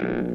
Mm-hmm.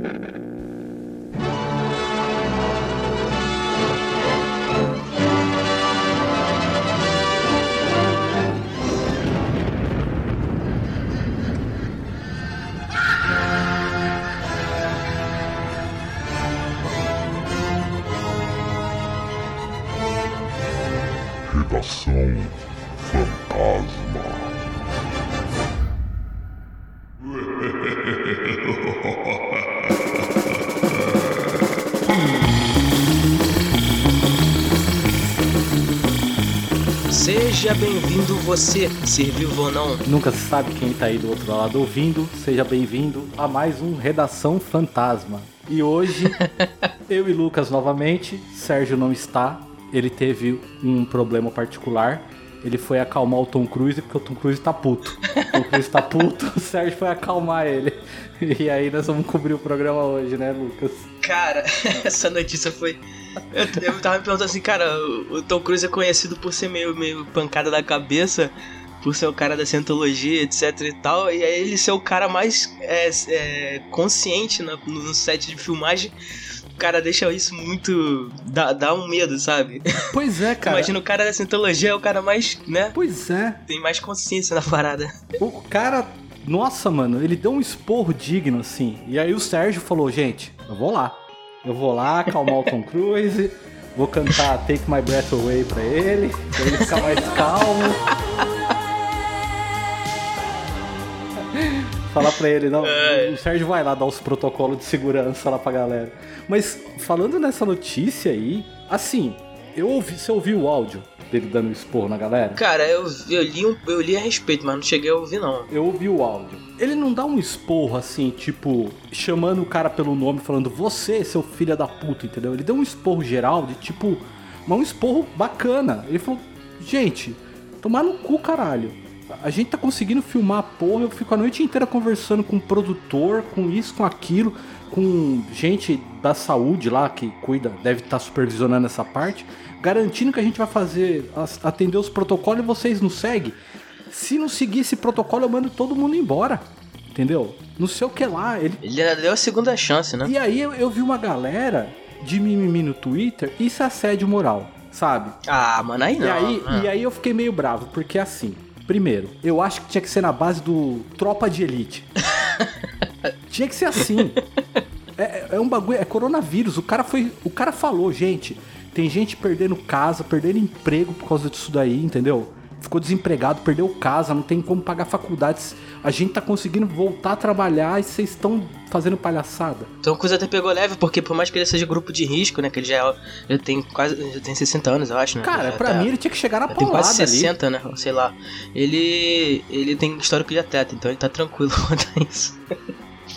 Seja bem-vindo você, ser vivo ou não. Nunca se sabe quem tá aí do outro lado ouvindo. Seja bem-vindo a mais um Redação Fantasma. E hoje, eu e Lucas novamente. Sérgio não está. Ele teve um problema particular. Ele foi acalmar o Tom Cruise porque o Tom Cruise tá puto. O Tom Cruise tá puto, o Sérgio foi acalmar ele. E aí nós vamos cobrir o programa hoje, né, Lucas? Cara, essa notícia foi. Eu, eu tava me perguntando assim, cara, o, Tom Cruise é conhecido por ser meio, meio pancada da cabeça, por ser o cara da cientologia, etc e tal, e aí ele ser o cara mais é, é, consciente no, no set de filmagem. O cara deixa isso muito. dá, dá um medo, sabe? Pois é, cara. Imagina o cara da cientologia é o cara mais, né? Pois é. Tem mais consciência na parada. O cara, nossa, mano, ele deu um esporro digno assim. E aí o Sérgio falou: gente, eu vou lá. Eu vou lá acalmar o Tom Cruise. Vou cantar Take My Breath Away pra ele, pra ele ficar mais calmo. Falar pra ele, não. É. O Sérgio vai lá dar os protocolos de segurança lá pra galera. Mas falando nessa notícia aí, assim, eu ouvi, você ouviu o áudio dele dando esporro na galera? Cara, eu, eu, li um, eu li a respeito, mas não cheguei a ouvir, não. Eu ouvi o áudio. Ele não dá um esporro assim, tipo, chamando o cara pelo nome, falando você, seu filho da puta, entendeu? Ele deu um esporro geral de tipo, mas um esporro bacana. Ele falou, gente, tomar no cu, caralho. A gente tá conseguindo filmar a porra, eu fico a noite inteira conversando com o produtor, com isso, com aquilo, com gente da saúde lá que cuida, deve estar supervisionando essa parte, garantindo que a gente vai fazer, atender os protocolos e vocês não seguem. Se não seguir esse protocolo, eu mando todo mundo embora. Entendeu? Não sei o que lá. Ele... Ele deu a segunda chance, né? E aí eu, eu vi uma galera de mimimi no Twitter, isso é assédio moral, sabe? Ah, mano, aí não. E aí, Ah. e aí eu fiquei meio bravo, porque assim, primeiro, eu acho que tinha que ser na base do tropa de elite. tinha que ser assim. É, é um bagulho, é coronavírus. O cara foi. O cara falou, gente, tem gente perdendo casa, perdendo emprego por causa disso daí, entendeu? Ficou desempregado, perdeu casa, não tem como pagar faculdades. A gente tá conseguindo voltar a trabalhar e vocês estão fazendo palhaçada. Tom Cruise até pegou leve, porque por mais que ele seja grupo de risco, né? Que ele já, é- ele tem quase. Já tem 60 anos, eu acho, né? Cara, pra tá- mim ele tinha que chegar na já tem paulada quase ali. 60, né? Sei lá. Ele. Ele tem histórico de atleta, então ele tá tranquilo quanto a isso.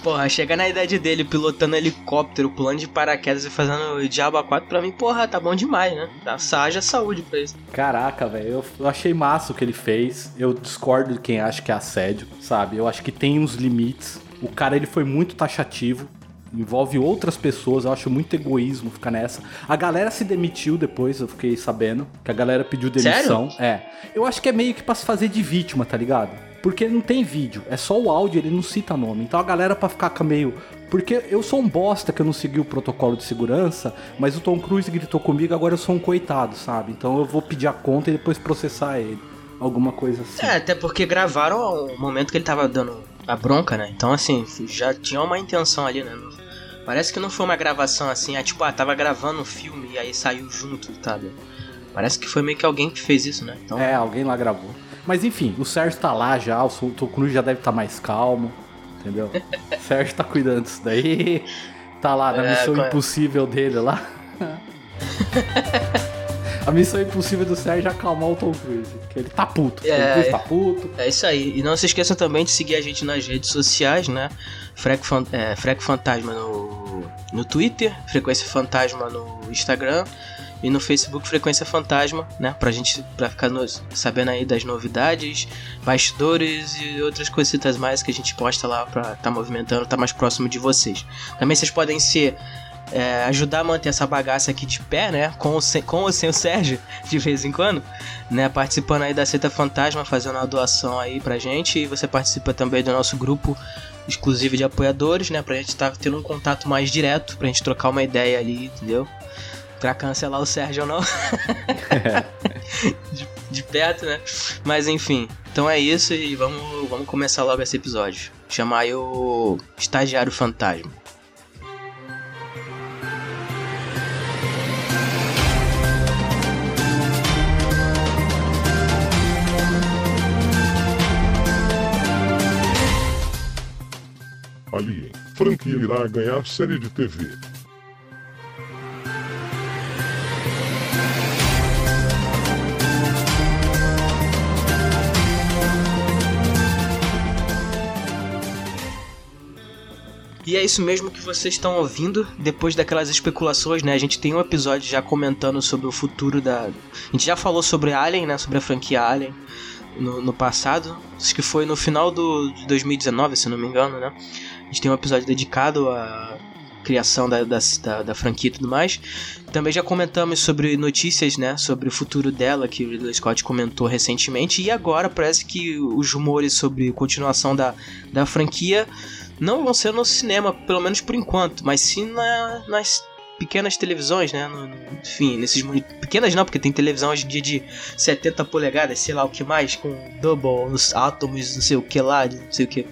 Porra, chegar na idade dele, pilotando helicóptero, pulando de paraquedas e fazendo diabo a 4, pra mim, porra, tá bom demais, né? Dá haja saúde pra isso. Caraca, velho, eu achei massa o que ele fez. Eu discordo de quem acha que é assédio, sabe? Eu acho que tem uns limites. O cara, ele foi muito taxativo. Envolve outras pessoas, eu acho muito egoísmo ficar nessa. A galera se demitiu depois, eu fiquei sabendo. Que a galera pediu demissão. É. Eu acho que é meio que pra se fazer de vítima, tá ligado? Porque não tem vídeo, é só o áudio, ele não cita nome. Então a galera pra ficar com meio. Porque eu sou um bosta que eu não segui o protocolo de segurança, mas o Tom Cruise gritou comigo, agora eu sou um coitado, sabe? Então eu vou pedir a conta e depois processar ele. Alguma coisa assim. É, até porque gravaram o momento que ele tava dando a bronca, né? Então, assim, já tinha uma intenção ali, né? Não- Parece que não foi uma gravação assim, é tipo, ah, tava gravando um filme e aí saiu junto, sabe? Parece que foi meio que alguém que fez isso, né? Então, É, alguém lá gravou. Mas enfim, o Sérgio tá lá já, o Tom Cruise já deve estar mais calmo, entendeu? o Sérgio tá cuidando disso daí. Tá lá na É, missão qual impossível dele lá. A missão impossível do Sérgio é acalmar o Tom Cruise. Que ele tá puto. Tom É, Cruise tá puto. É isso aí. E não se esqueçam também de seguir a gente nas redes sociais, né? Frec, Fan- é, Frec Fantasma no, no Twitter, Frequência Fantasma no Instagram e no Facebook Frequência Fantasma, né? Pra gente pra ficar nos- sabendo aí das novidades, bastidores e outras coisitas mais que a gente posta lá pra tá movimentando, tá mais próximo de vocês. Também vocês podem ser. É, ajudar a manter essa bagaça aqui de pé, né? Com, sem, com ou sem o Sérgio, de vez em quando né, participando aí da Seita Fantasma, fazendo uma doação aí pra gente. E você participa também do nosso grupo exclusiva de apoiadores, né? Pra gente estar tá tendo um contato mais direto, pra gente trocar uma ideia ali, entendeu? Pra cancelar o Sérgio ou não. de, de, perto, né? Mas enfim. Então é isso e vamos, vamos começar logo esse episódio. Chamar aí o Estagiário Fantasma. Alien. Franquia irá ganhar série de TV. E é isso mesmo que vocês estão ouvindo depois daquelas especulações, né? A gente tem um episódio já comentando sobre o futuro da. A gente já falou sobre Alien, né? Sobre a franquia Alien no, no passado. Acho que foi no final do, de 2019, se não me engano, né? Gente tem um episódio dedicado à criação da, da, da, da franquia e tudo mais. Também já comentamos sobre notícias, né? Sobre o futuro dela, que o Ridley Scott comentou recentemente. E agora parece que os rumores sobre continuação da, da franquia não vão ser no cinema, pelo menos por enquanto, mas sim na, nas pequenas televisões, né? No, enfim, nesses pequenas não, porque tem televisão hoje em dia de 70 polegadas, sei lá o que mais, com double, os átomos, não sei o que lá, não sei o que.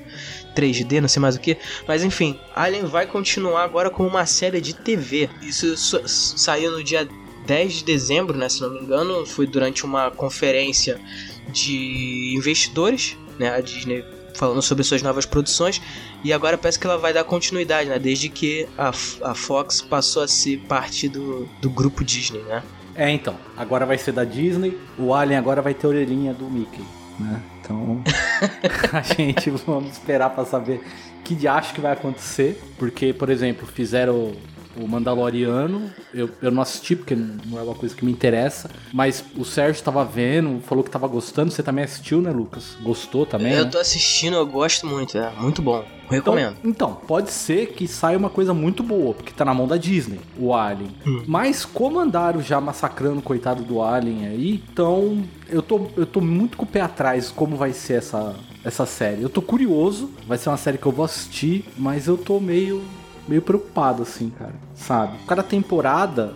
3D, não sei mais o que. Mas enfim, Alien vai continuar agora com uma série de TV. Isso saiu no dia 10 de dezembro, né, se não me engano, foi durante uma conferência de investidores, né, a Disney falando sobre suas novas produções e agora parece que ela vai dar continuidade, né? Desde que a, a Fox passou a ser parte do, do grupo Disney, né? É, então. Agora vai ser da Disney. O Alien agora vai ter orelhinha do Mickey, né? Então, a gente vamos esperar para saber que de acho que vai acontecer. Porque, por exemplo, fizeram o Mandaloriano, eu, eu não assisti porque não é uma coisa que me interessa, mas o Sérgio tava vendo, falou que tava gostando. Você também assistiu, né, Lucas? Gostou também? Eu né? tô assistindo, eu gosto muito, é muito bom. Recomendo. Então, então, pode ser que saia uma coisa muito boa, porque tá na mão da Disney, o Alien. Hum. Mas como andaram já massacrando o coitado do Alien aí, então eu tô, eu tô muito com o pé atrás como vai ser essa, essa série. Eu tô curioso, vai ser uma série que eu vou assistir, mas eu tô meio meio preocupado, assim, cara. Sabe? Cada temporada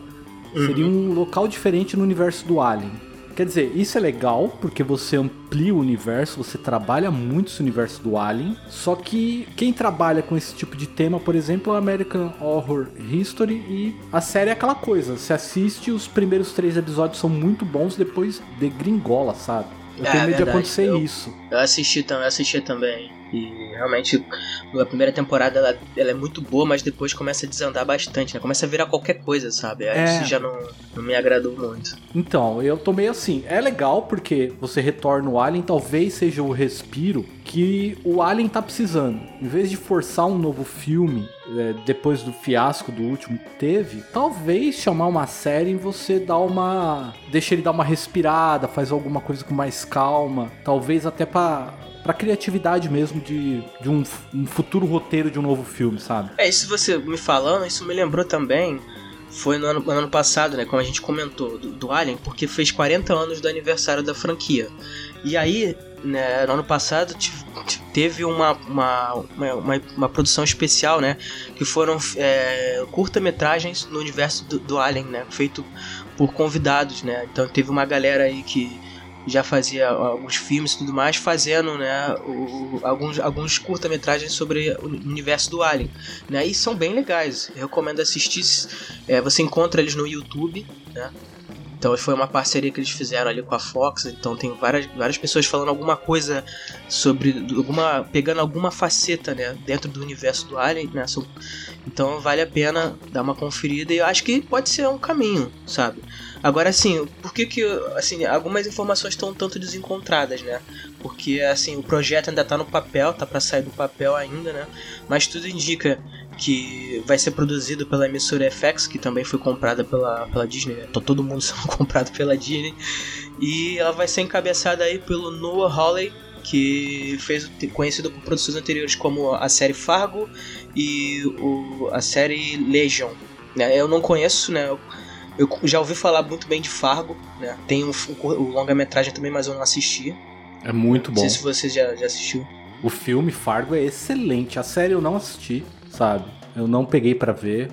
seria um local diferente no universo do Alien. Quer dizer, isso é legal porque você amplia o universo, você trabalha muito esse universo do Alien. Só que quem trabalha com esse tipo de tema, por exemplo, é American Horror History e a série é aquela coisa. Você assiste, os primeiros três episódios são muito bons, depois degringola, sabe? Eu é, tenho medo de acontecer eu, isso. Eu assisti, eu assisti também. E realmente a primeira temporada ela, ela, é muito boa, mas depois começa a desandar bastante, né? Começa a virar qualquer coisa, sabe? É. Isso já não, não me agradou muito. Então, eu tô meio assim. É legal porque você retorna o Alien, talvez seja o respiro que o Alien tá precisando. Em vez de forçar um novo filme é, depois do fiasco do último que teve, talvez chamar uma série e você dar uma. deixa ele dar uma respirada, faz alguma coisa com mais calma. Talvez até para pra criatividade mesmo de, de um, um futuro roteiro de um novo filme, sabe? É, isso você me falando, isso me lembrou também foi no ano, no ano, passado, né? Como a gente comentou, do, do, Alien, porque fez 40 anos do aniversário da franquia. E aí, né, no ano passado, teve uma, uma, uma, uma produção especial, né? Que foram é, curta-metragens no universo do, do Alien, né? Feito por convidados, né? Então teve uma galera aí que já fazia alguns filmes e tudo mais, fazendo né, o, alguns, alguns curta-metragens sobre o universo do Alien. Né, e são bem legais, eu recomendo assistir. É, você encontra eles no YouTube, né? Então foi uma parceria que eles fizeram ali com a Fox, então tem várias, várias pessoas falando alguma coisa sobre alguma pegando alguma faceta, né, dentro do universo do Alien, né? Então vale a pena dar uma conferida e eu acho que pode ser um caminho, sabe? Agora, assim, por que que, assim, algumas informações estão tanto desencontradas, né? Porque, assim, o projeto ainda tá no papel, tá para sair do papel ainda, né? Mas tudo indica que vai ser produzido pela emissora FX, que também foi comprada pela, pela Disney, né? Todo mundo sendo comprado pela Disney. E ela vai ser encabeçada aí pelo Noah Hawley, que fez conhecido por produções anteriores como a série Fargo e o, a série Legion. Né? Eu não conheço, né? Eu já ouvi falar muito bem de Fargo, né? Tem o, um, um longa-metragem também, mas eu não assisti. É muito bom. Não sei se você já, já assistiu. O filme Fargo é excelente. A série eu não assisti, sabe? Eu não peguei para ver,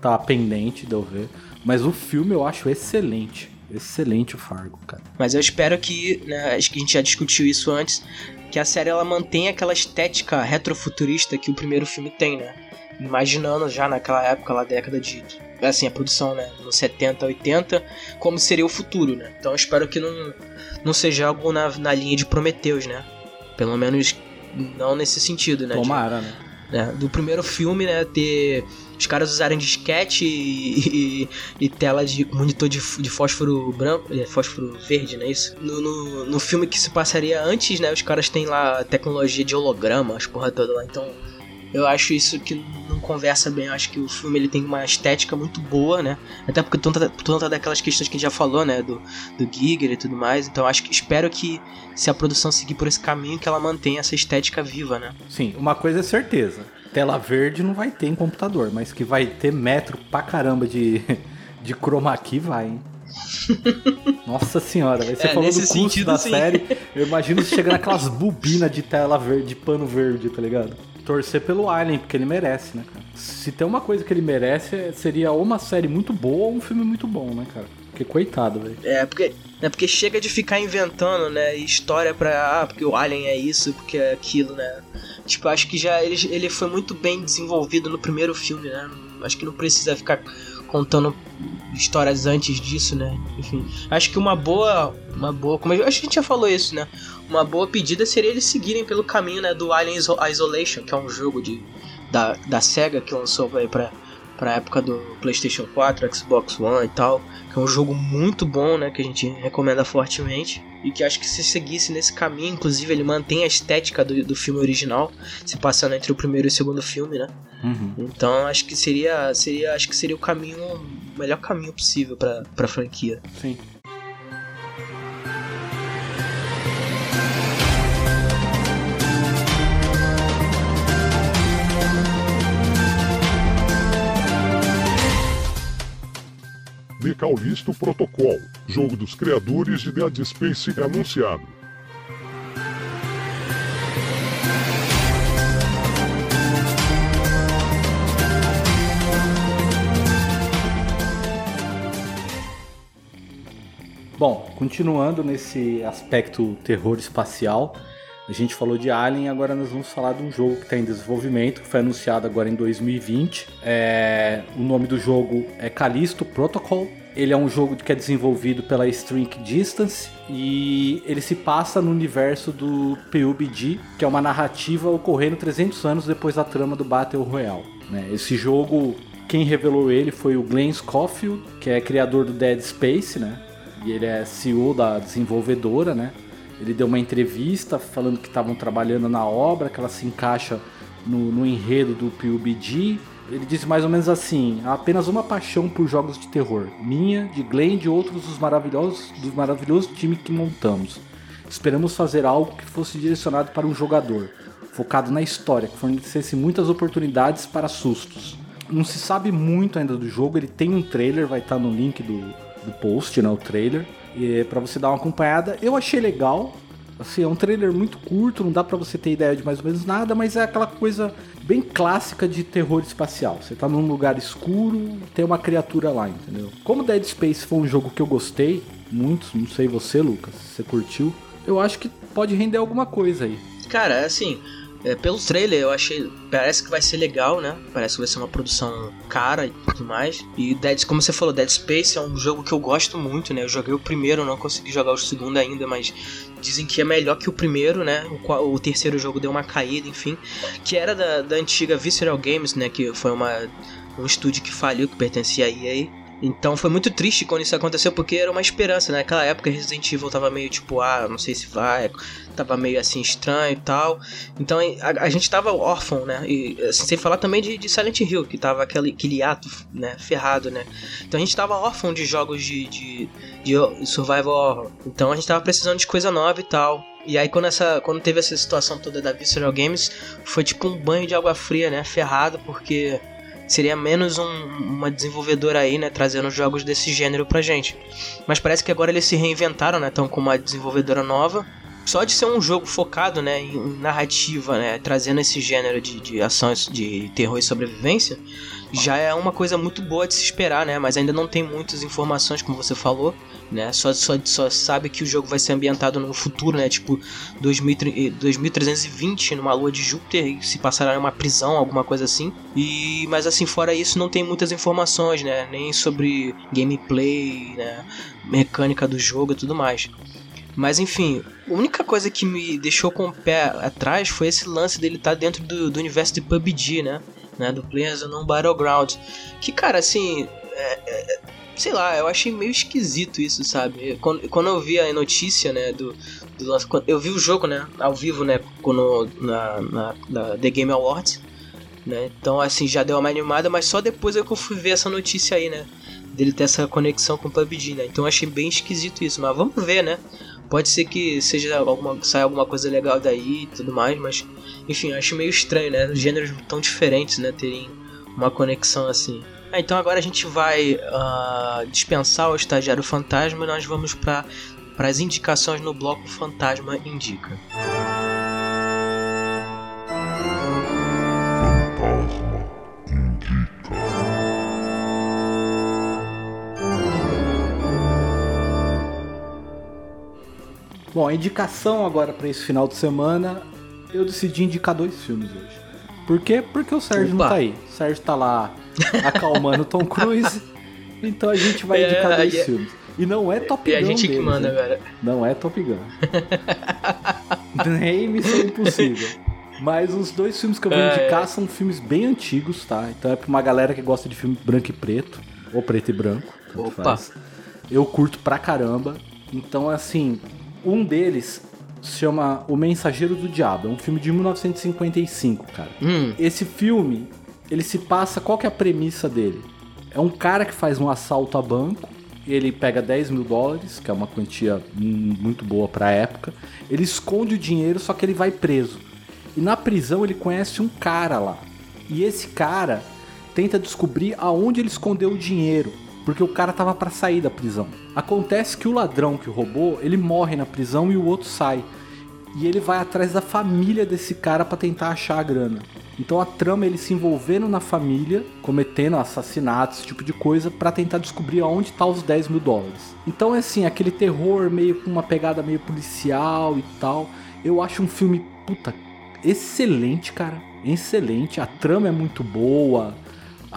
tá pendente de eu ver. Mas o filme eu acho excelente. Excelente o Fargo, cara. Mas eu espero que, né, acho que a gente já discutiu isso antes, que a série ela mantenha aquela estética retrofuturista que o primeiro filme tem, né? Imaginando já naquela época, lá década de assim, a produção, né, nos 70, 80, como seria o futuro, né? Então eu espero que não, não seja algo na, na linha de Prometheus, né? Pelo menos não nesse sentido, né? Tomara, de, né? Né? Do primeiro filme, né, ter os caras usarem disquete e, e, e, tela de monitor de, de fósforo branco, é, fósforo verde, não é isso? No, no, no, filme que se passaria antes, né, os caras têm lá tecnologia de holograma, as porra toda lá, então eu acho isso que não conversa bem. Eu acho que o filme ele tem uma estética muito boa, né? Até porque tanta, tanta daquelas questões que a gente já falou, né? Do, do Giger e tudo mais. Então acho que espero que se a produção seguir por esse caminho, que ela mantenha essa estética viva, né? Sim, uma coisa é certeza. Tela verde não vai ter em computador, mas que vai ter metro pra caramba de, de chroma key, vai, hein? Nossa senhora, você é, falou do custo sentido, da sim. série. Eu imagino você chegando naquelas bobinas de tela verde, de pano verde, tá ligado? Torcer pelo Alien, porque ele merece, né, cara? Se tem uma coisa que ele merece, seria ou uma série muito boa ou um filme muito bom, né, cara? Porque coitado, velho. É, porque, é porque chega de ficar inventando, né, história pra. Ah, porque o Alien é isso, porque é aquilo, né? Tipo, acho que já ele, ele foi muito bem desenvolvido no primeiro filme, né? Acho que não precisa ficar contando histórias antes disso, né? Enfim, acho que uma boa, uma boa, como eu, acho que a gente já falou isso, né? Uma boa pedida seria eles seguirem pelo caminho, né, do Alien Isolation, que é um jogo de da, da Sega que lançou aí para para época do PlayStation 4, Xbox One e tal, que é um jogo muito bom, né, que a gente recomenda fortemente e que acho que se seguisse nesse caminho, inclusive ele mantém a estética do, do filme original, se passando entre o primeiro e o segundo filme, né? Uhum. Então acho que seria, seria, acho que seria o caminho, o melhor caminho possível para para franquia. Sim. Callisto Protocol, jogo dos criadores de Dead Space é anunciado. Bom, continuando nesse aspecto terror espacial, a gente falou de Alien, agora nós vamos falar de um jogo que está em desenvolvimento, que foi anunciado agora em 2020. É, o nome do jogo é Callisto Protocol. Ele é um jogo que é desenvolvido pela Strink Distance e ele se passa no universo do PUBG, que é uma narrativa ocorrendo 300 anos depois da trama do Battle Royale. Né? Esse jogo, quem revelou ele foi o Glenn Schofield, que é criador do Dead Space, né? E ele é CEO da desenvolvedora, né? Ele deu uma entrevista falando que estavam trabalhando na obra, que ela se encaixa no, no enredo do PUBG. Ele disse mais ou menos assim: há apenas uma paixão por jogos de terror, minha, de Glenn e de outros dos maravilhosos, maravilhosos times que montamos. Esperamos fazer algo que fosse direcionado para um jogador, focado na história, que fornecesse muitas oportunidades para sustos. Não se sabe muito ainda do jogo, ele tem um trailer, vai estar no link do, do post, né, o trailer para você dar uma acompanhada. Eu achei legal. Assim, é um trailer muito curto, não dá para você ter ideia de mais ou menos nada, mas é aquela coisa bem clássica de terror espacial. Você tá num lugar escuro, tem uma criatura lá, entendeu? Como Dead Space foi um jogo que eu gostei muito, não sei você, Lucas, se você curtiu, eu acho que pode render alguma coisa aí. Cara, assim, é, pelo trailer eu achei. Parece que vai ser legal, né? Parece que vai ser uma produção cara e tudo mais. E Dead, como você falou, Dead Space é um jogo que eu gosto muito, né? Eu joguei o primeiro, não consegui jogar o segundo ainda, mas dizem que é melhor que o primeiro, né? O, o terceiro jogo deu uma caída, enfim. Que era da, da antiga Visceral Games, né? Que foi uma, um estúdio que faliu, que pertencia a EA. Então foi muito triste quando isso aconteceu, porque era uma esperança, né? Naquela época Resident Evil tava meio tipo, ah, não sei se vai, tava meio assim estranho e tal. Então a, a gente tava órfão, né? E assim, sem falar também de, de, Silent Hill, que tava aquele, aquele ato, né? Ferrado, né? Então a gente tava órfão de jogos de, de, de survival horror. Então a gente tava precisando de coisa nova e tal. E aí quando, essa, quando teve essa situação toda da Visceral Games, foi tipo um banho de água fria, né? Ferrado, porque seria menos um, uma desenvolvedora aí, né, trazendo jogos desse gênero pra gente. Mas parece que agora eles se reinventaram, né, estão com uma desenvolvedora nova só de ser um jogo focado, né, em narrativa, né, trazendo esse gênero de, de ações de terror e sobrevivência, já é uma coisa muito boa de se esperar, né? Mas ainda não tem muitas informações, como você falou, né? Só, só, só sabe que o jogo vai ser ambientado no futuro, né? Tipo 2000, 2320, numa lua de Júpiter, se passará em uma prisão, alguma coisa assim. E mas assim, fora isso, não tem muitas informações, né? Nem sobre gameplay, né? Mecânica do jogo e tudo mais. Mas enfim, a única coisa que me deixou com o pé atrás foi esse lance dele estar tá dentro do, do universo de PUBG, né? Né? Do Players Unknown Battleground. Que, cara, assim. É, é, sei lá, eu achei meio esquisito isso, sabe? Quando, quando eu vi a notícia, né, do, do. Eu vi o jogo, né, ao vivo, né, quando, na, na, na The Game Awards. Né? Então, assim, já deu uma animada, mas só depois é que eu fui ver essa notícia aí, né? Dele ter essa conexão com o PUBG, né? Então, achei bem esquisito isso, mas vamos ver, né? Pode ser que seja alguma, saia alguma coisa legal daí e tudo mais, mas enfim, acho meio estranho, né? Gêneros tão diferentes, né? Terem uma conexão assim. Ah, então agora a gente vai uh, dispensar o estagiário fantasma e nós vamos para as indicações no bloco Fantasma Indica. Bom, a indicação agora para esse final de semana, eu decidi indicar dois filmes hoje. Por quê? Porque o Sérgio Opa. não tá aí. O Sérgio tá lá acalmando Tom Cruise. Então a gente vai indicar é, dois é, filmes. E não é Top Gun. É a gente deles, que manda agora. Não é Top Gun. Nem Missão Impossível. Mas os dois filmes que eu vou é, indicar é. são filmes bem antigos, tá? Então é pra uma galera que gosta de filme branco e preto. Ou preto e branco. Opa. Faz. Eu curto pra caramba. Então, assim, um deles se chama O Mensageiro do Diabo. É um filme de 1955, cara. Hum. Esse filme, ele se passa. Qual que é a premissa dele? É um cara que faz um assalto a banco. Ele pega 10 mil dólares, que é uma quantia muito boa pra época. Ele esconde o dinheiro, só que ele vai preso. E na prisão ele conhece um cara lá. E esse cara tenta descobrir aonde ele escondeu o dinheiro porque o cara tava para sair da prisão. Acontece que o ladrão que roubou, ele morre na prisão e o outro sai. E ele vai atrás da família desse cara para tentar achar a grana. Então a trama é ele se envolvendo na família, cometendo assassinatos, esse tipo de coisa, para tentar descobrir aonde tá os 10 mil dólares. Então é assim, aquele terror meio com uma pegada meio policial e tal. Eu acho um filme, puta, excelente, cara. Excelente. A trama é muito boa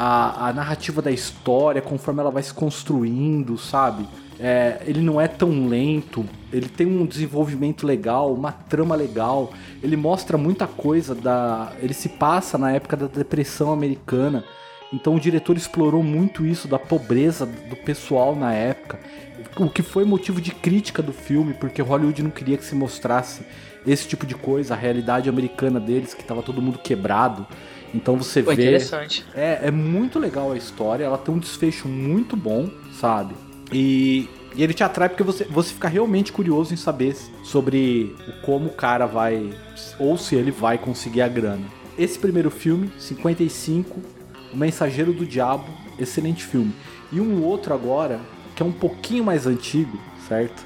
a, a narrativa da história, conforme ela vai se construindo, sabe? É, ele não é tão lento, ele tem um desenvolvimento legal, uma trama legal, ele mostra muita coisa da. Ele se passa na época da depressão americana. Então o diretor explorou muito isso da pobreza do pessoal na época, o que foi motivo de crítica do filme, porque Hollywood não queria que se mostrasse esse tipo de coisa, a realidade americana deles, que estava todo mundo quebrado. Então você Pô, vê. Interessante. É, é muito legal a história, ela tem um desfecho muito bom, sabe? E, e ele te atrai porque você, você fica realmente curioso em saber sobre como o cara vai. Ou se ele vai conseguir a grana. Esse primeiro filme, 55, O Mensageiro do Diabo, excelente filme. E um outro agora, que é um pouquinho mais antigo, certo?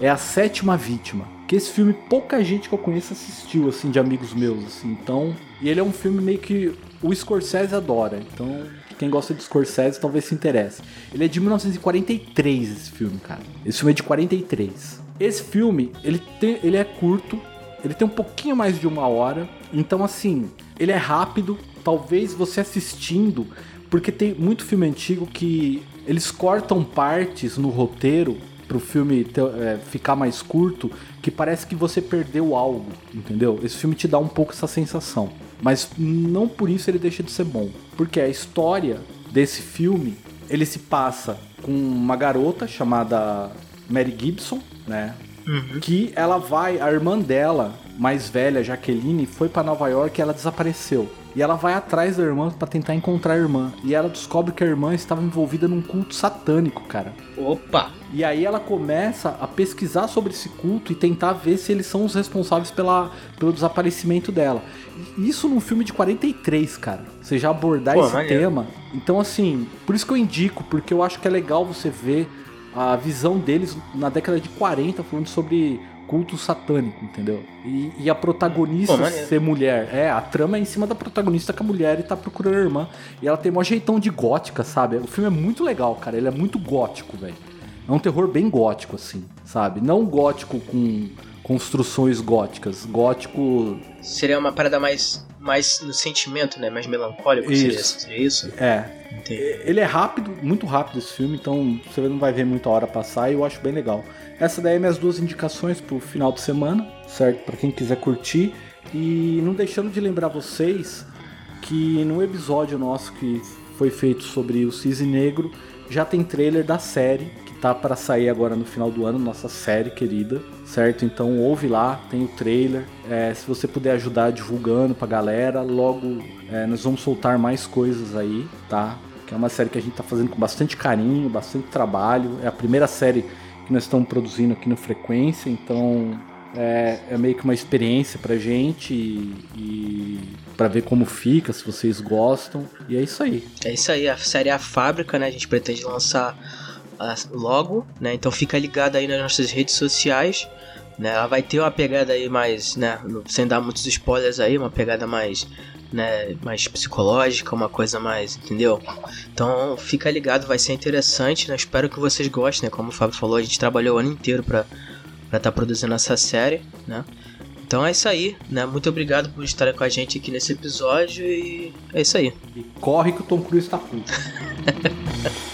É A Sétima Vítima. Que esse filme pouca gente que eu conheço assistiu, assim, de amigos meus, assim. Então, e ele é um filme meio que o Scorsese adora. Então, quem gosta de Scorsese talvez se interesse. Ele é de 1943 esse filme, cara. Esse filme é de 43. Esse filme, ele tem, ele é curto, ele tem um pouquinho mais de uma hora. Então, assim, ele é rápido. Talvez você assistindo, porque tem muito filme antigo que eles cortam partes no roteiro pro filme ter, é, ficar mais curto, que parece que você perdeu algo, entendeu? Esse filme te dá um pouco essa sensação. Mas não por isso ele deixa de ser bom. Porque a história desse filme, ele se passa com uma garota chamada Mary Gibson, né? Uhum. Que ela vai, a irmã dela, mais velha, Jaqueline, foi para Nova York e ela desapareceu. E ela vai atrás da irmã para tentar encontrar a irmã. E ela descobre que a irmã estava envolvida num culto satânico, cara. Opa! E aí ela começa a pesquisar sobre esse culto e tentar ver se eles são os responsáveis pela, pelo desaparecimento dela. Isso num filme de 43, cara. Você já abordar Pô, esse tema. Então, assim, por isso que eu indico, porque eu acho que é legal você ver a visão deles na década de 40, falando sobre culto satânico, entendeu? E, e a protagonista Pô, ser mulher. É, a trama é em cima da protagonista que a mulher e tá procurando a irmã. E ela tem um jeitão de gótica, sabe? O filme é muito legal, cara. Ele é muito gótico, velho. É um terror bem gótico, assim, sabe? Não gótico com construções góticas. Gótico. Seria uma parada mais, mais no sentimento, né? Mais melancólico, isso. Seria, seria isso? É. Entendi. Ele é rápido, muito rápido esse filme, então você não vai ver muita hora passar e eu acho bem legal. Essa daí é minhas duas indicações pro final de semana, certo? Para quem quiser curtir. E não deixando de lembrar vocês que no episódio nosso que foi feito sobre o Cisne Negro, já tem trailer da série tá para sair agora no final do ano, nossa série querida, certo? Então ouve lá, tem o trailer. É, se você puder ajudar divulgando pra galera, logo é, nós vamos soltar mais coisas aí, tá? Que é uma série que a gente tá fazendo com bastante carinho, bastante trabalho. É a primeira série que nós estamos produzindo aqui no Frequência, então é, é, meio que uma experiência pra gente e, e para ver como fica, se vocês gostam. E é isso aí. É isso aí, a série é a fábrica, né? A gente pretende lançar logo, né? Então fica ligado aí nas nossas redes sociais. Né? Ela vai ter uma pegada aí mais, né? Sem dar muitos spoilers aí, uma pegada mais né, mais psicológica, uma coisa mais, entendeu? Então fica ligado, vai ser interessante, né? Espero que vocês gostem, né? Como o Fábio falou, a gente trabalhou o ano inteiro para estar tá produzindo essa série, né? Então é isso aí, né? Muito obrigado por estar com a gente aqui nesse episódio e é isso aí. E corre que o Tom Cruise tá puto.